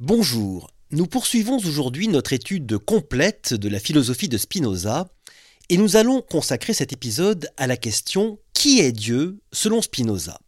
Bonjour, nous poursuivons aujourd'hui notre étude complète de la philosophie de Spinoza et nous allons consacrer cet épisode à la question Qui est Dieu? selon Spinoza.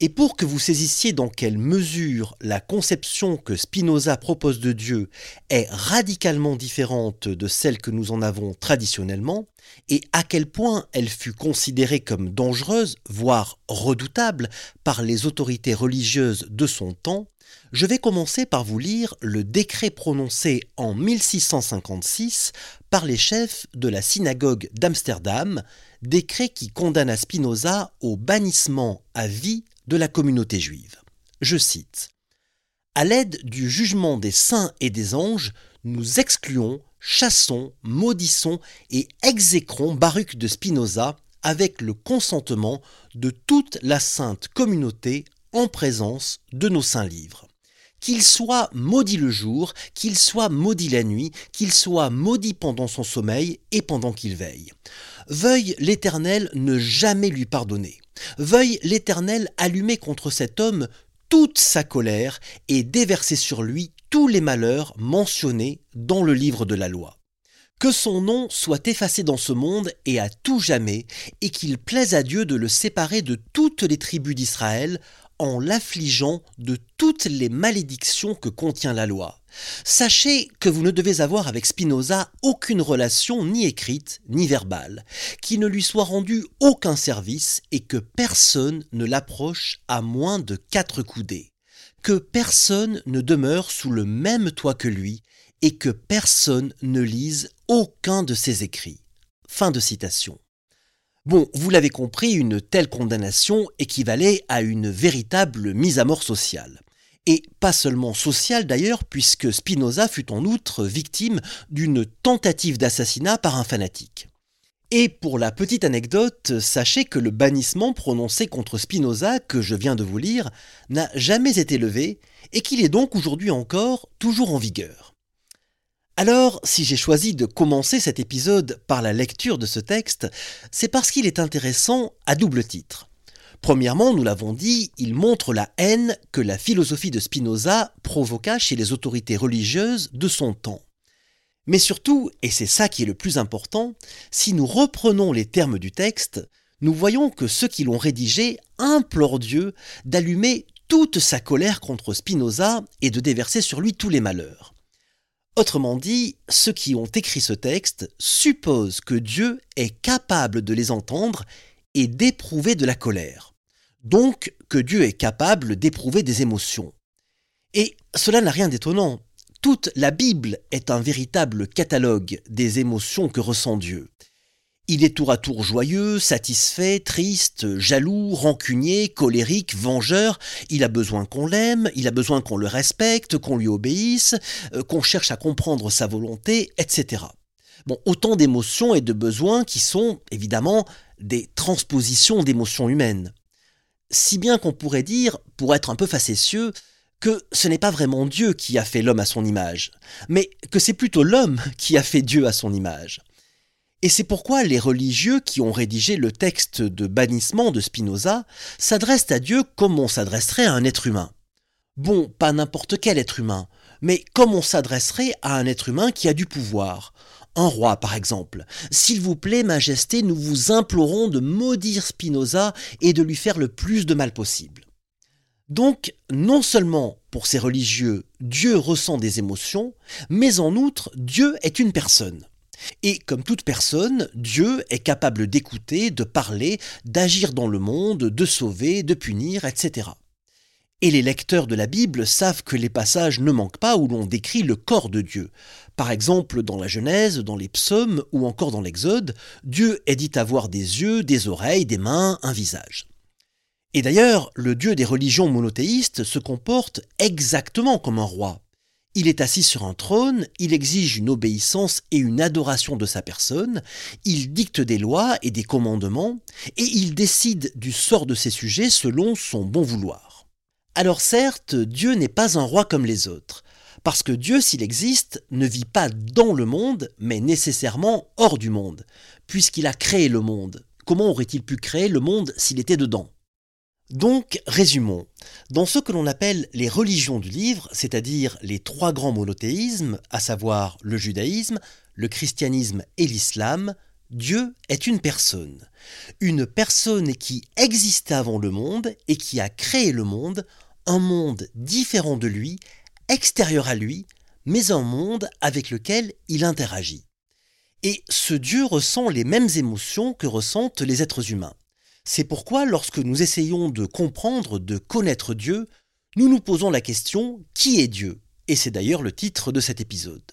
Et pour que vous saisissiez dans quelle mesure la conception que Spinoza propose de Dieu est radicalement différente de celle que nous en avons traditionnellement, et à quel point elle fut considérée comme dangereuse, voire redoutable, par les autorités religieuses de son temps, je vais commencer par vous lire le décret prononcé en 1656 par les chefs de la synagogue d'Amsterdam, décret qui condamna Spinoza au bannissement à vie de la communauté juive. Je cite À l'aide du jugement des saints et des anges, nous excluons, chassons, maudissons et exécrons Baruch de Spinoza avec le consentement de toute la sainte communauté en présence de nos saints livres qu'il soit maudit le jour, qu'il soit maudit la nuit, qu'il soit maudit pendant son sommeil et pendant qu'il veille. Veuille l'Éternel ne jamais lui pardonner. Veuille l'Éternel allumer contre cet homme toute sa colère et déverser sur lui tous les malheurs mentionnés dans le livre de la loi. Que son nom soit effacé dans ce monde et à tout jamais, et qu'il plaise à Dieu de le séparer de toutes les tribus d'Israël, en l'affligeant de toutes les malédictions que contient la loi. Sachez que vous ne devez avoir avec Spinoza aucune relation ni écrite ni verbale, qu'il ne lui soit rendu aucun service et que personne ne l'approche à moins de quatre coudées, que personne ne demeure sous le même toit que lui et que personne ne lise aucun de ses écrits. Fin de citation. Bon, vous l'avez compris, une telle condamnation équivalait à une véritable mise à mort sociale. Et pas seulement sociale d'ailleurs, puisque Spinoza fut en outre victime d'une tentative d'assassinat par un fanatique. Et pour la petite anecdote, sachez que le bannissement prononcé contre Spinoza, que je viens de vous lire, n'a jamais été levé, et qu'il est donc aujourd'hui encore toujours en vigueur. Alors, si j'ai choisi de commencer cet épisode par la lecture de ce texte, c'est parce qu'il est intéressant à double titre. Premièrement, nous l'avons dit, il montre la haine que la philosophie de Spinoza provoqua chez les autorités religieuses de son temps. Mais surtout, et c'est ça qui est le plus important, si nous reprenons les termes du texte, nous voyons que ceux qui l'ont rédigé implorent Dieu d'allumer toute sa colère contre Spinoza et de déverser sur lui tous les malheurs. Autrement dit, ceux qui ont écrit ce texte supposent que Dieu est capable de les entendre et d'éprouver de la colère. Donc que Dieu est capable d'éprouver des émotions. Et cela n'a rien d'étonnant. Toute la Bible est un véritable catalogue des émotions que ressent Dieu. Il est tour à tour joyeux, satisfait, triste, jaloux, rancunier, colérique, vengeur. Il a besoin qu'on l'aime, il a besoin qu'on le respecte, qu'on lui obéisse, euh, qu'on cherche à comprendre sa volonté, etc. Bon, autant d'émotions et de besoins qui sont évidemment des transpositions d'émotions humaines. Si bien qu'on pourrait dire, pour être un peu facétieux, que ce n'est pas vraiment Dieu qui a fait l'homme à son image, mais que c'est plutôt l'homme qui a fait Dieu à son image. Et c'est pourquoi les religieux qui ont rédigé le texte de bannissement de Spinoza s'adressent à Dieu comme on s'adresserait à un être humain. Bon, pas n'importe quel être humain, mais comme on s'adresserait à un être humain qui a du pouvoir. Un roi, par exemple. S'il vous plaît, Majesté, nous vous implorons de maudire Spinoza et de lui faire le plus de mal possible. Donc, non seulement pour ces religieux, Dieu ressent des émotions, mais en outre, Dieu est une personne. Et comme toute personne, Dieu est capable d'écouter, de parler, d'agir dans le monde, de sauver, de punir, etc. Et les lecteurs de la Bible savent que les passages ne manquent pas où l'on décrit le corps de Dieu. Par exemple, dans la Genèse, dans les psaumes ou encore dans l'Exode, Dieu est dit avoir des yeux, des oreilles, des mains, un visage. Et d'ailleurs, le Dieu des religions monothéistes se comporte exactement comme un roi. Il est assis sur un trône, il exige une obéissance et une adoration de sa personne, il dicte des lois et des commandements, et il décide du sort de ses sujets selon son bon vouloir. Alors certes, Dieu n'est pas un roi comme les autres, parce que Dieu, s'il existe, ne vit pas dans le monde, mais nécessairement hors du monde, puisqu'il a créé le monde. Comment aurait-il pu créer le monde s'il était dedans? Donc, résumons. Dans ce que l'on appelle les religions du livre, c'est-à-dire les trois grands monothéismes, à savoir le judaïsme, le christianisme et l'islam, Dieu est une personne. Une personne qui existait avant le monde et qui a créé le monde, un monde différent de lui, extérieur à lui, mais un monde avec lequel il interagit. Et ce Dieu ressent les mêmes émotions que ressentent les êtres humains. C'est pourquoi lorsque nous essayons de comprendre, de connaître Dieu, nous nous posons la question qui est Dieu? Et c'est d'ailleurs le titre de cet épisode.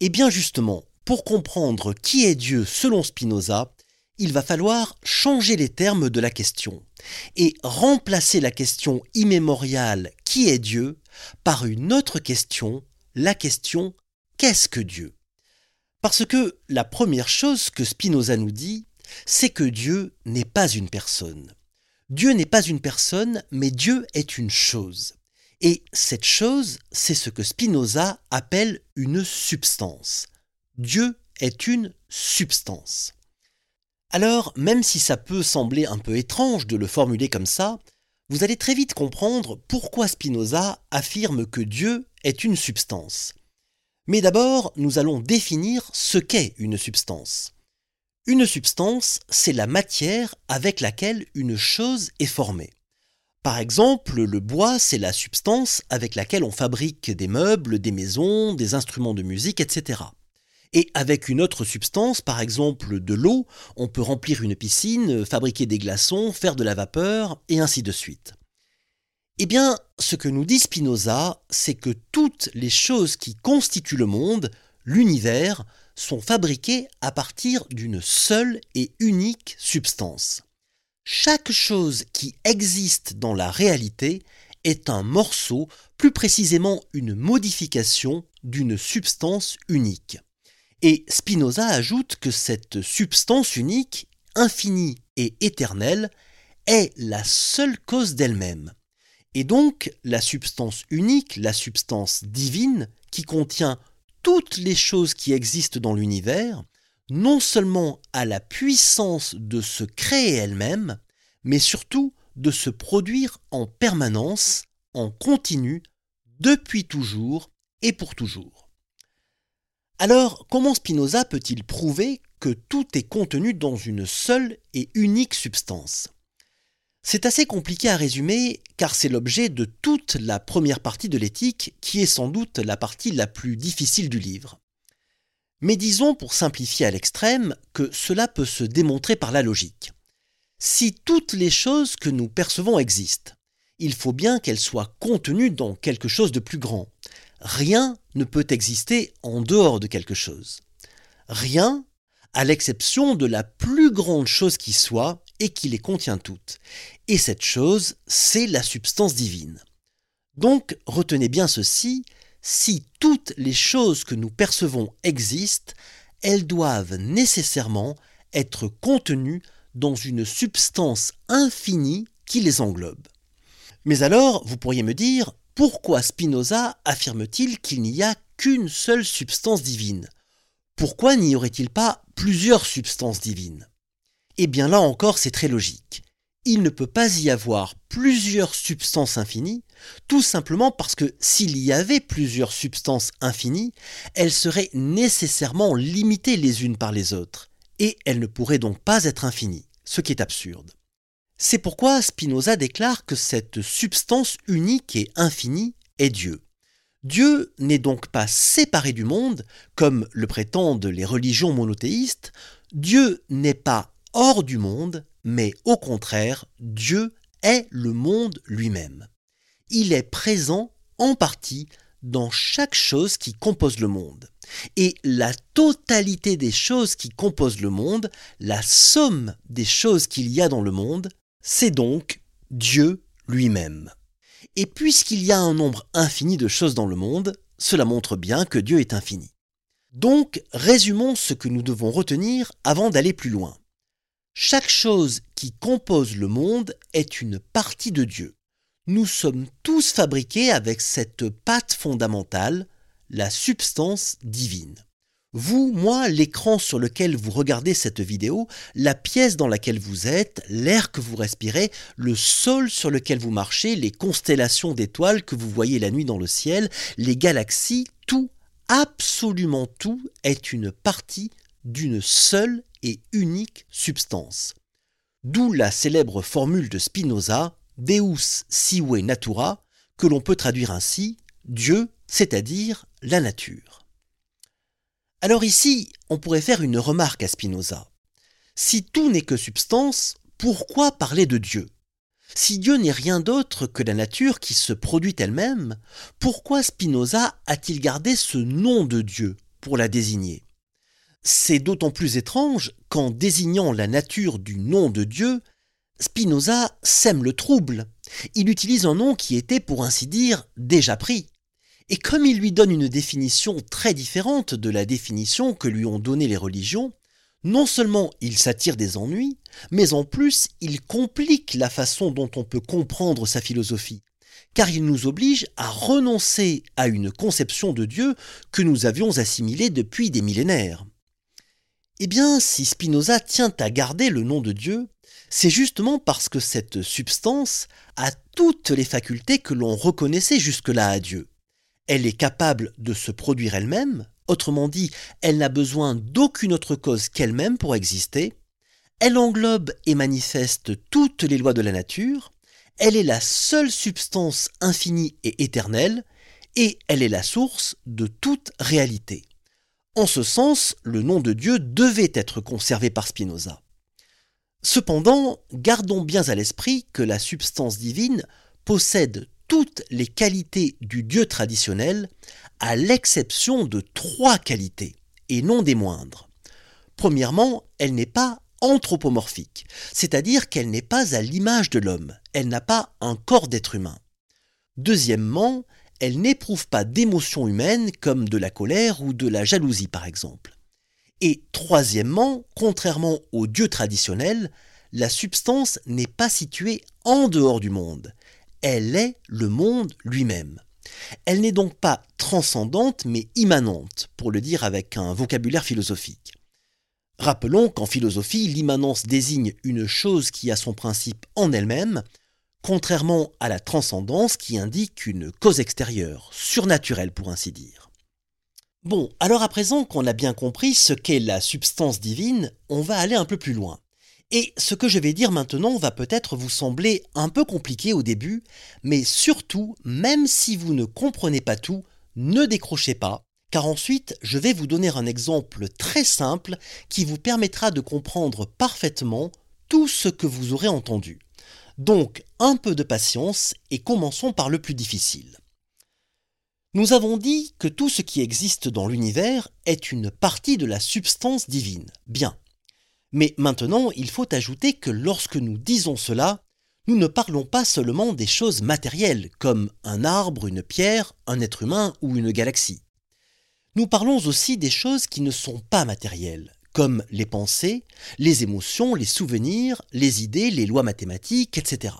Et bien justement, pour comprendre qui est Dieu selon Spinoza, il va falloir changer les termes de la question et remplacer la question immémoriale qui est Dieu par une autre question, la question qu'est-ce que Dieu? Parce que la première chose que Spinoza nous dit, c'est que Dieu n'est pas une personne. Dieu n'est pas une personne, mais Dieu est une chose. Et cette chose, c'est ce que Spinoza appelle une substance. Dieu est une substance. Alors, même si ça peut sembler un peu étrange de le formuler comme ça, vous allez très vite comprendre pourquoi Spinoza affirme que Dieu est une substance. Mais d'abord, nous allons définir ce qu'est une substance. Une substance, c'est la matière avec laquelle une chose est formée. Par exemple, le bois, c'est la substance avec laquelle on fabrique des meubles, des maisons, des instruments de musique, etc. Et avec une autre substance, par exemple de l'eau, on peut remplir une piscine, fabriquer des glaçons, faire de la vapeur, et ainsi de suite. Eh bien, ce que nous dit Spinoza, c'est que toutes les choses qui constituent le monde, l'univers, sont fabriqués à partir d'une seule et unique substance. Chaque chose qui existe dans la réalité est un morceau, plus précisément une modification d'une substance unique. Et Spinoza ajoute que cette substance unique, infinie et éternelle, est la seule cause d'elle-même. Et donc la substance unique, la substance divine, qui contient toutes les choses qui existent dans l'univers, non seulement à la puissance de se créer elle-même, mais surtout de se produire en permanence, en continu, depuis toujours et pour toujours. Alors, comment Spinoza peut-il prouver que tout est contenu dans une seule et unique substance? C'est assez compliqué à résumer car c'est l'objet de toute la première partie de l'éthique qui est sans doute la partie la plus difficile du livre. Mais disons pour simplifier à l'extrême que cela peut se démontrer par la logique. Si toutes les choses que nous percevons existent, il faut bien qu'elles soient contenues dans quelque chose de plus grand. Rien ne peut exister en dehors de quelque chose. Rien, à l'exception de la plus grande chose qui soit, et qui les contient toutes. Et cette chose, c'est la substance divine. Donc, retenez bien ceci, si toutes les choses que nous percevons existent, elles doivent nécessairement être contenues dans une substance infinie qui les englobe. Mais alors, vous pourriez me dire, pourquoi Spinoza affirme-t-il qu'il n'y a qu'une seule substance divine? Pourquoi n'y aurait-il pas plusieurs substances divines? Eh bien là encore, c'est très logique. Il ne peut pas y avoir plusieurs substances infinies, tout simplement parce que s'il y avait plusieurs substances infinies, elles seraient nécessairement limitées les unes par les autres, et elles ne pourraient donc pas être infinies, ce qui est absurde. C'est pourquoi Spinoza déclare que cette substance unique et infinie est Dieu. Dieu n'est donc pas séparé du monde, comme le prétendent les religions monothéistes, Dieu n'est pas hors du monde, mais au contraire, Dieu est le monde lui-même. Il est présent en partie dans chaque chose qui compose le monde. Et la totalité des choses qui composent le monde, la somme des choses qu'il y a dans le monde, c'est donc Dieu lui-même. Et puisqu'il y a un nombre infini de choses dans le monde, cela montre bien que Dieu est infini. Donc, résumons ce que nous devons retenir avant d'aller plus loin. Chaque chose qui compose le monde est une partie de Dieu. Nous sommes tous fabriqués avec cette pâte fondamentale, la substance divine. Vous, moi, l'écran sur lequel vous regardez cette vidéo, la pièce dans laquelle vous êtes, l'air que vous respirez, le sol sur lequel vous marchez, les constellations d'étoiles que vous voyez la nuit dans le ciel, les galaxies, tout, absolument tout est une partie d'une seule et unique substance. D'où la célèbre formule de Spinoza, Deus sive natura, que l'on peut traduire ainsi Dieu, c'est-à-dire la nature. Alors ici, on pourrait faire une remarque à Spinoza. Si tout n'est que substance, pourquoi parler de Dieu? Si Dieu n'est rien d'autre que la nature qui se produit elle-même, pourquoi Spinoza a-t-il gardé ce nom de Dieu pour la désigner? C'est d'autant plus étrange qu'en désignant la nature du nom de Dieu, Spinoza sème le trouble. Il utilise un nom qui était, pour ainsi dire, déjà pris. Et comme il lui donne une définition très différente de la définition que lui ont donnée les religions, non seulement il s'attire des ennuis, mais en plus il complique la façon dont on peut comprendre sa philosophie, car il nous oblige à renoncer à une conception de Dieu que nous avions assimilée depuis des millénaires. Eh bien, si Spinoza tient à garder le nom de Dieu, c'est justement parce que cette substance a toutes les facultés que l'on reconnaissait jusque-là à Dieu. Elle est capable de se produire elle-même, autrement dit, elle n'a besoin d'aucune autre cause qu'elle-même pour exister, elle englobe et manifeste toutes les lois de la nature, elle est la seule substance infinie et éternelle, et elle est la source de toute réalité. En ce sens, le nom de Dieu devait être conservé par Spinoza. Cependant, gardons bien à l'esprit que la substance divine possède toutes les qualités du Dieu traditionnel, à l'exception de trois qualités, et non des moindres. Premièrement, elle n'est pas anthropomorphique, c'est-à-dire qu'elle n'est pas à l'image de l'homme, elle n'a pas un corps d'être humain. Deuxièmement, elle n'éprouve pas d'émotions humaines comme de la colère ou de la jalousie par exemple. Et troisièmement, contrairement au Dieu traditionnel, la substance n'est pas située en dehors du monde, elle est le monde lui-même. Elle n'est donc pas transcendante mais immanente, pour le dire avec un vocabulaire philosophique. Rappelons qu'en philosophie, l'immanence désigne une chose qui a son principe en elle-même, contrairement à la transcendance qui indique une cause extérieure, surnaturelle pour ainsi dire. Bon, alors à présent qu'on a bien compris ce qu'est la substance divine, on va aller un peu plus loin. Et ce que je vais dire maintenant va peut-être vous sembler un peu compliqué au début, mais surtout, même si vous ne comprenez pas tout, ne décrochez pas, car ensuite je vais vous donner un exemple très simple qui vous permettra de comprendre parfaitement tout ce que vous aurez entendu. Donc un peu de patience et commençons par le plus difficile. Nous avons dit que tout ce qui existe dans l'univers est une partie de la substance divine. Bien. Mais maintenant, il faut ajouter que lorsque nous disons cela, nous ne parlons pas seulement des choses matérielles, comme un arbre, une pierre, un être humain ou une galaxie. Nous parlons aussi des choses qui ne sont pas matérielles, comme les pensées, les émotions, les souvenirs, les idées, les lois mathématiques, etc.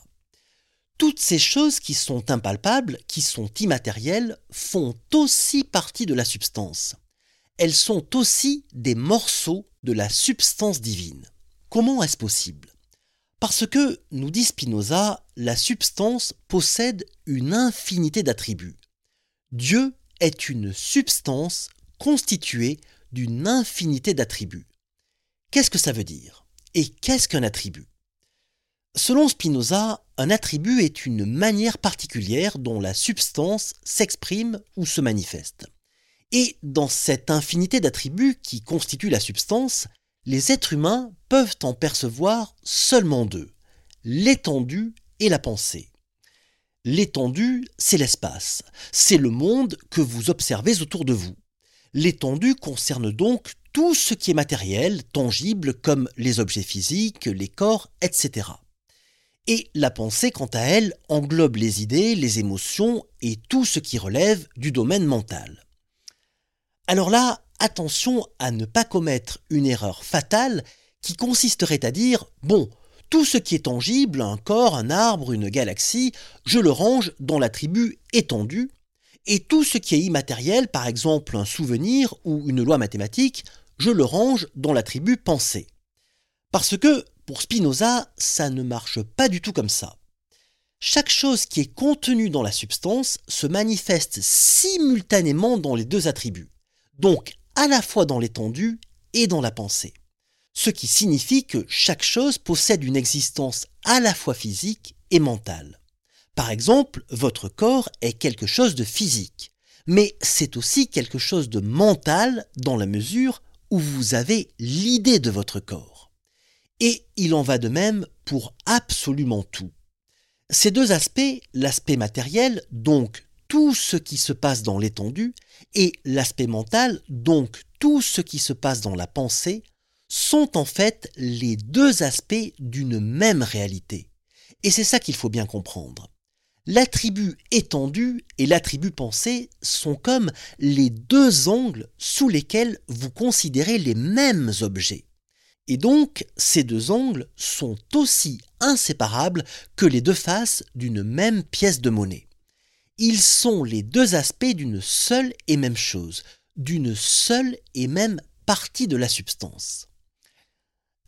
Toutes ces choses qui sont impalpables, qui sont immatérielles, font aussi partie de la substance elles sont aussi des morceaux de la substance divine. Comment est-ce possible? Parce que, nous dit Spinoza, la substance possède une infinité d'attributs. Dieu est une substance constituée d'une infinité d'attributs. Qu'est-ce que ça veut dire? Et qu'est-ce qu'un attribut? Selon Spinoza, un attribut est une manière particulière dont la substance s'exprime ou se manifeste. Et dans cette infinité d'attributs qui constituent la substance, les êtres humains peuvent en percevoir seulement deux, l'étendue et la pensée. L'étendue, c'est l'espace, c'est le monde que vous observez autour de vous. L'étendue concerne donc tout ce qui est matériel, tangible, comme les objets physiques, les corps, etc. Et la pensée, quant à elle, englobe les idées, les émotions et tout ce qui relève du domaine mental. Alors là, attention à ne pas commettre une erreur fatale qui consisterait à dire bon, tout ce qui est tangible, un corps, un arbre, une galaxie, je le range dans l'attribut étendu, Et tout ce qui est immatériel, par exemple un souvenir ou une loi mathématique, je le range dans l'attribut pensée. Parce que, pour Spinoza, ça ne marche pas du tout comme ça. Chaque chose qui est contenue dans la substance se manifeste simultanément dans les deux attributs, donc à la fois dans l'étendue et dans la pensée. Ce qui signifie que chaque chose possède une existence à la fois physique et mentale. Par exemple, votre corps est quelque chose de physique, mais c'est aussi quelque chose de mental dans la mesure où vous avez l'idée de votre corps. Et il en va de même pour absolument tout. Ces deux aspects, l'aspect matériel, donc tout ce qui se passe dans l'étendue, et l'aspect mental, donc tout ce qui se passe dans la pensée, sont en fait les deux aspects d'une même réalité. Et c'est ça qu'il faut bien comprendre. L'attribut étendu et l'attribut pensé sont comme les deux angles sous lesquels vous considérez les mêmes objets. Et donc, ces deux angles sont aussi inséparables que les deux faces d'une même pièce de monnaie. Ils sont les deux aspects d'une seule et même chose, d'une seule et même partie de la substance.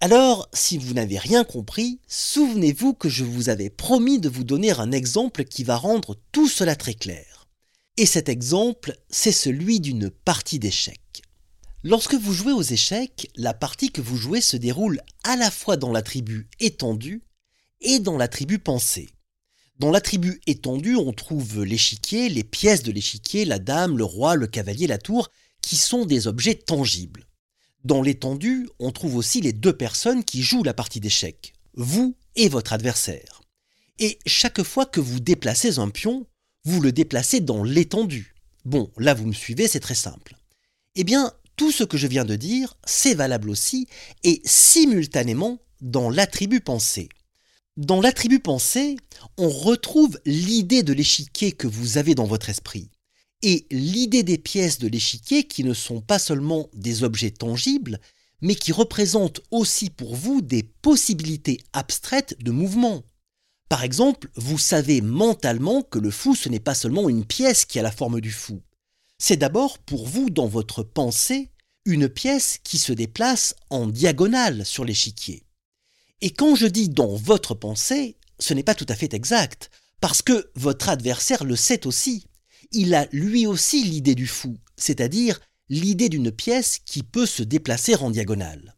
Alors, si vous n'avez rien compris, souvenez-vous que je vous avais promis de vous donner un exemple qui va rendre tout cela très clair. Et cet exemple, c'est celui d'une partie d'échecs. Lorsque vous jouez aux échecs, la partie que vous jouez se déroule à la fois dans l'attribut étendu et dans l'attribut pensé. Dans l'attribut étendu, on trouve l'échiquier, les pièces de l'échiquier, la dame, le roi, le cavalier, la tour, qui sont des objets tangibles. Dans l'étendue, on trouve aussi les deux personnes qui jouent la partie d'échecs, vous et votre adversaire. Et chaque fois que vous déplacez un pion, vous le déplacez dans l'étendue. Bon, là vous me suivez, c'est très simple. Eh bien, tout ce que je viens de dire, c'est valable aussi et simultanément dans l'attribut pensé. Dans l'attribut pensé, on retrouve l'idée de l'échiquier que vous avez dans votre esprit et l'idée des pièces de l'échiquier qui ne sont pas seulement des objets tangibles, mais qui représentent aussi pour vous des possibilités abstraites de mouvement. Par exemple, vous savez mentalement que le fou ce n'est pas seulement une pièce qui a la forme du fou. C'est d'abord pour vous dans votre pensée une pièce qui se déplace en diagonale sur l'échiquier. Et quand je dis dans votre pensée, ce n'est pas tout à fait exact, parce que votre adversaire le sait aussi il a lui aussi l'idée du fou, c'est-à-dire l'idée d'une pièce qui peut se déplacer en diagonale.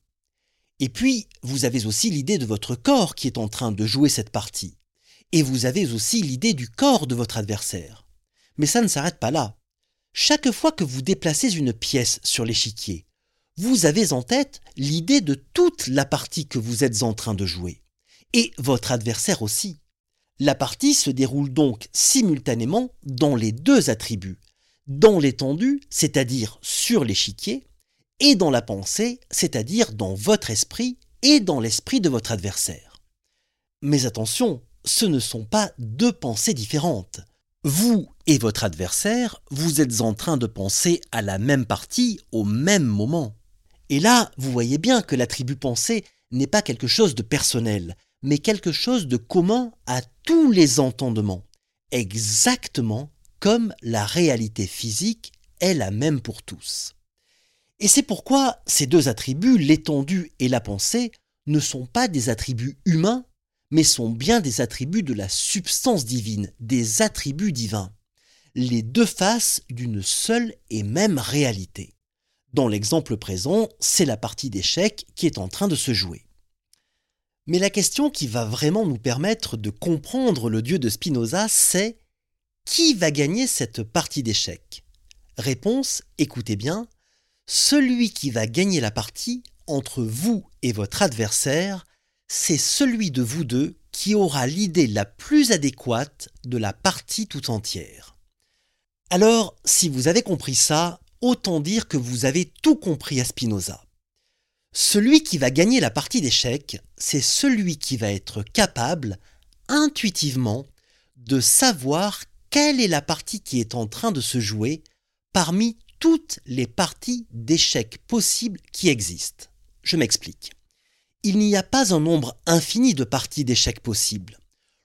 Et puis, vous avez aussi l'idée de votre corps qui est en train de jouer cette partie. Et vous avez aussi l'idée du corps de votre adversaire. Mais ça ne s'arrête pas là. Chaque fois que vous déplacez une pièce sur l'échiquier, vous avez en tête l'idée de toute la partie que vous êtes en train de jouer. Et votre adversaire aussi. La partie se déroule donc simultanément dans les deux attributs, dans l'étendue, c'est-à-dire sur l'échiquier, et dans la pensée, c'est-à-dire dans votre esprit et dans l'esprit de votre adversaire. Mais attention, ce ne sont pas deux pensées différentes. Vous et votre adversaire, vous êtes en train de penser à la même partie au même moment. Et là, vous voyez bien que l'attribut pensée n'est pas quelque chose de personnel, mais quelque chose de commun à tous les entendements, exactement comme la réalité physique est la même pour tous. Et c'est pourquoi ces deux attributs, l'étendue et la pensée, ne sont pas des attributs humains, mais sont bien des attributs de la substance divine, des attributs divins, les deux faces d'une seule et même réalité. Dans l'exemple présent, c'est la partie d'échec qui est en train de se jouer. Mais la question qui va vraiment nous permettre de comprendre le Dieu de Spinoza, c'est qui va gagner cette partie d'échecs Réponse, écoutez bien, celui qui va gagner la partie entre vous et votre adversaire, c'est celui de vous deux qui aura l'idée la plus adéquate de la partie tout entière. Alors, si vous avez compris ça, autant dire que vous avez tout compris à Spinoza. Celui qui va gagner la partie d'échecs, c'est celui qui va être capable, intuitivement, de savoir quelle est la partie qui est en train de se jouer parmi toutes les parties d'échecs possibles qui existent. Je m'explique. Il n'y a pas un nombre infini de parties d'échecs possibles.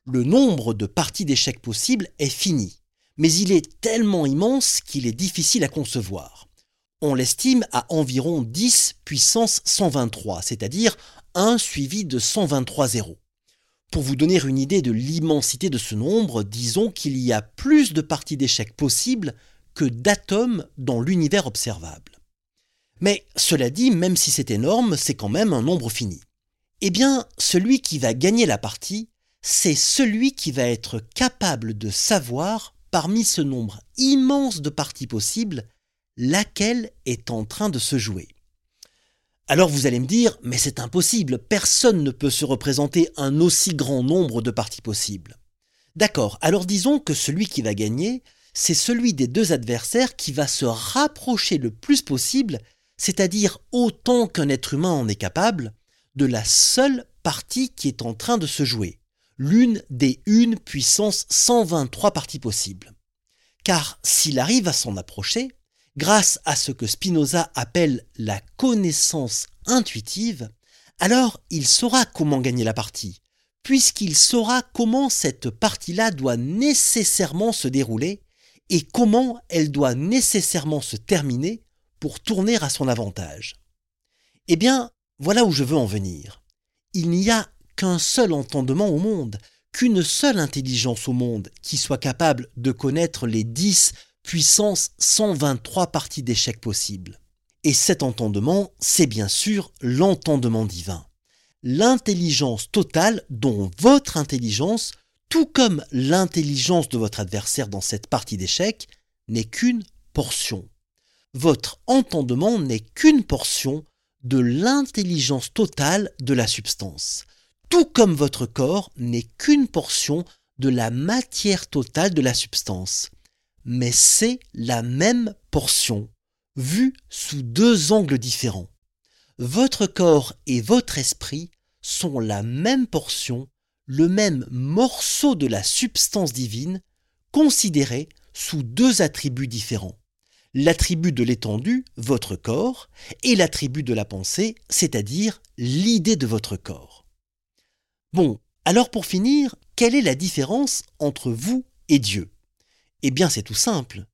Le nombre de parties d'échecs possibles est fini. mais il est tellement immense qu'il est difficile à concevoir. On l'estime à environ 10 puissance 123, c'est-à-dire 1 suivi de 123 zéros. Pour vous donner une idée de l'immensité de ce nombre, disons qu'il y a plus de parties d'échecs possibles que d'atomes dans l'univers observable. Mais cela dit, même si c'est énorme, c'est quand même un nombre fini. Eh bien, celui qui va gagner la partie, c'est celui qui va être capable de savoir, parmi ce nombre immense de parties possibles, laquelle est en train de se jouer? Alors vous allez me dire, mais c'est impossible, personne ne peut se représenter un aussi grand nombre de parties possibles. D'accord, alors disons que celui qui va gagner, c'est celui des deux adversaires qui va se rapprocher le plus possible, c'est-à-dire autant qu'un être humain en est capable, de la seule partie qui est en train de se jouer, l'une des une puissance 123 parties possibles. Car s'il arrive à s'en approcher, grâce à ce que Spinoza appelle la connaissance intuitive, alors il saura comment gagner la partie, puisqu'il saura comment cette partie-là doit nécessairement se dérouler et comment elle doit nécessairement se terminer pour tourner à son avantage. Eh bien, voilà où je veux en venir. Il n'y a qu'un seul entendement au monde, qu'une seule intelligence au monde qui soit capable de connaître les dix puissance 123 parties d'échecs possibles. Et cet entendement, c'est bien sûr l'entendement divin. L'intelligence totale dont votre intelligence, tout comme l'intelligence de votre adversaire dans cette partie d'échecs, n'est qu'une portion. Votre entendement n'est qu'une portion de l'intelligence totale de la substance, tout comme votre corps n'est qu'une portion de la matière totale de la substance mais c'est la même portion, vue sous deux angles différents. Votre corps et votre esprit sont la même portion, le même morceau de la substance divine, considéré sous deux attributs différents. L'attribut de l'étendue, votre corps, et l'attribut de la pensée, c'est-à-dire l'idée de votre corps. Bon, alors pour finir, quelle est la différence entre vous et Dieu? Eh bien, c'est tout simple.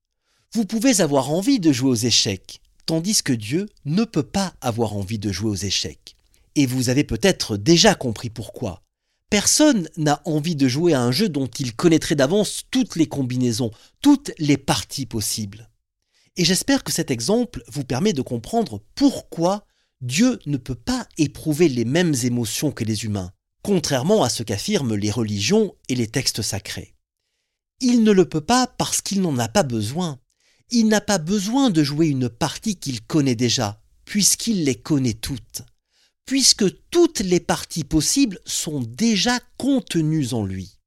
Vous pouvez avoir envie de jouer aux échecs, tandis que Dieu ne peut pas avoir envie de jouer aux échecs. Et vous avez peut-être déjà compris pourquoi. Personne n'a envie de jouer à un jeu dont il connaîtrait d'avance toutes les combinaisons, toutes les parties possibles. Et j'espère que cet exemple vous permet de comprendre pourquoi Dieu ne peut pas éprouver les mêmes émotions que les humains, contrairement à ce qu'affirment les religions et les textes sacrés. Il ne le peut pas parce qu'il n'en a pas besoin. Il n'a pas besoin de jouer une partie qu'il connaît déjà, puisqu'il les connaît toutes. Puisque toutes les parties possibles sont déjà contenues en lui.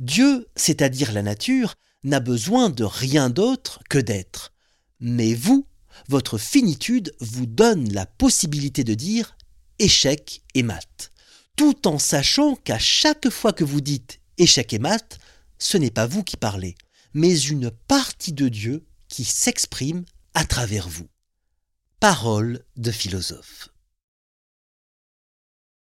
Dieu, c'est-à-dire la nature, n'a besoin de rien d'autre que d'être. Mais vous, votre finitude vous donne la possibilité de dire échec et mat, tout en sachant qu'à chaque fois que vous dites échec et mat, ce n'est pas vous qui parlez, mais une partie de Dieu qui s'exprime à travers vous. Parole de philosophe.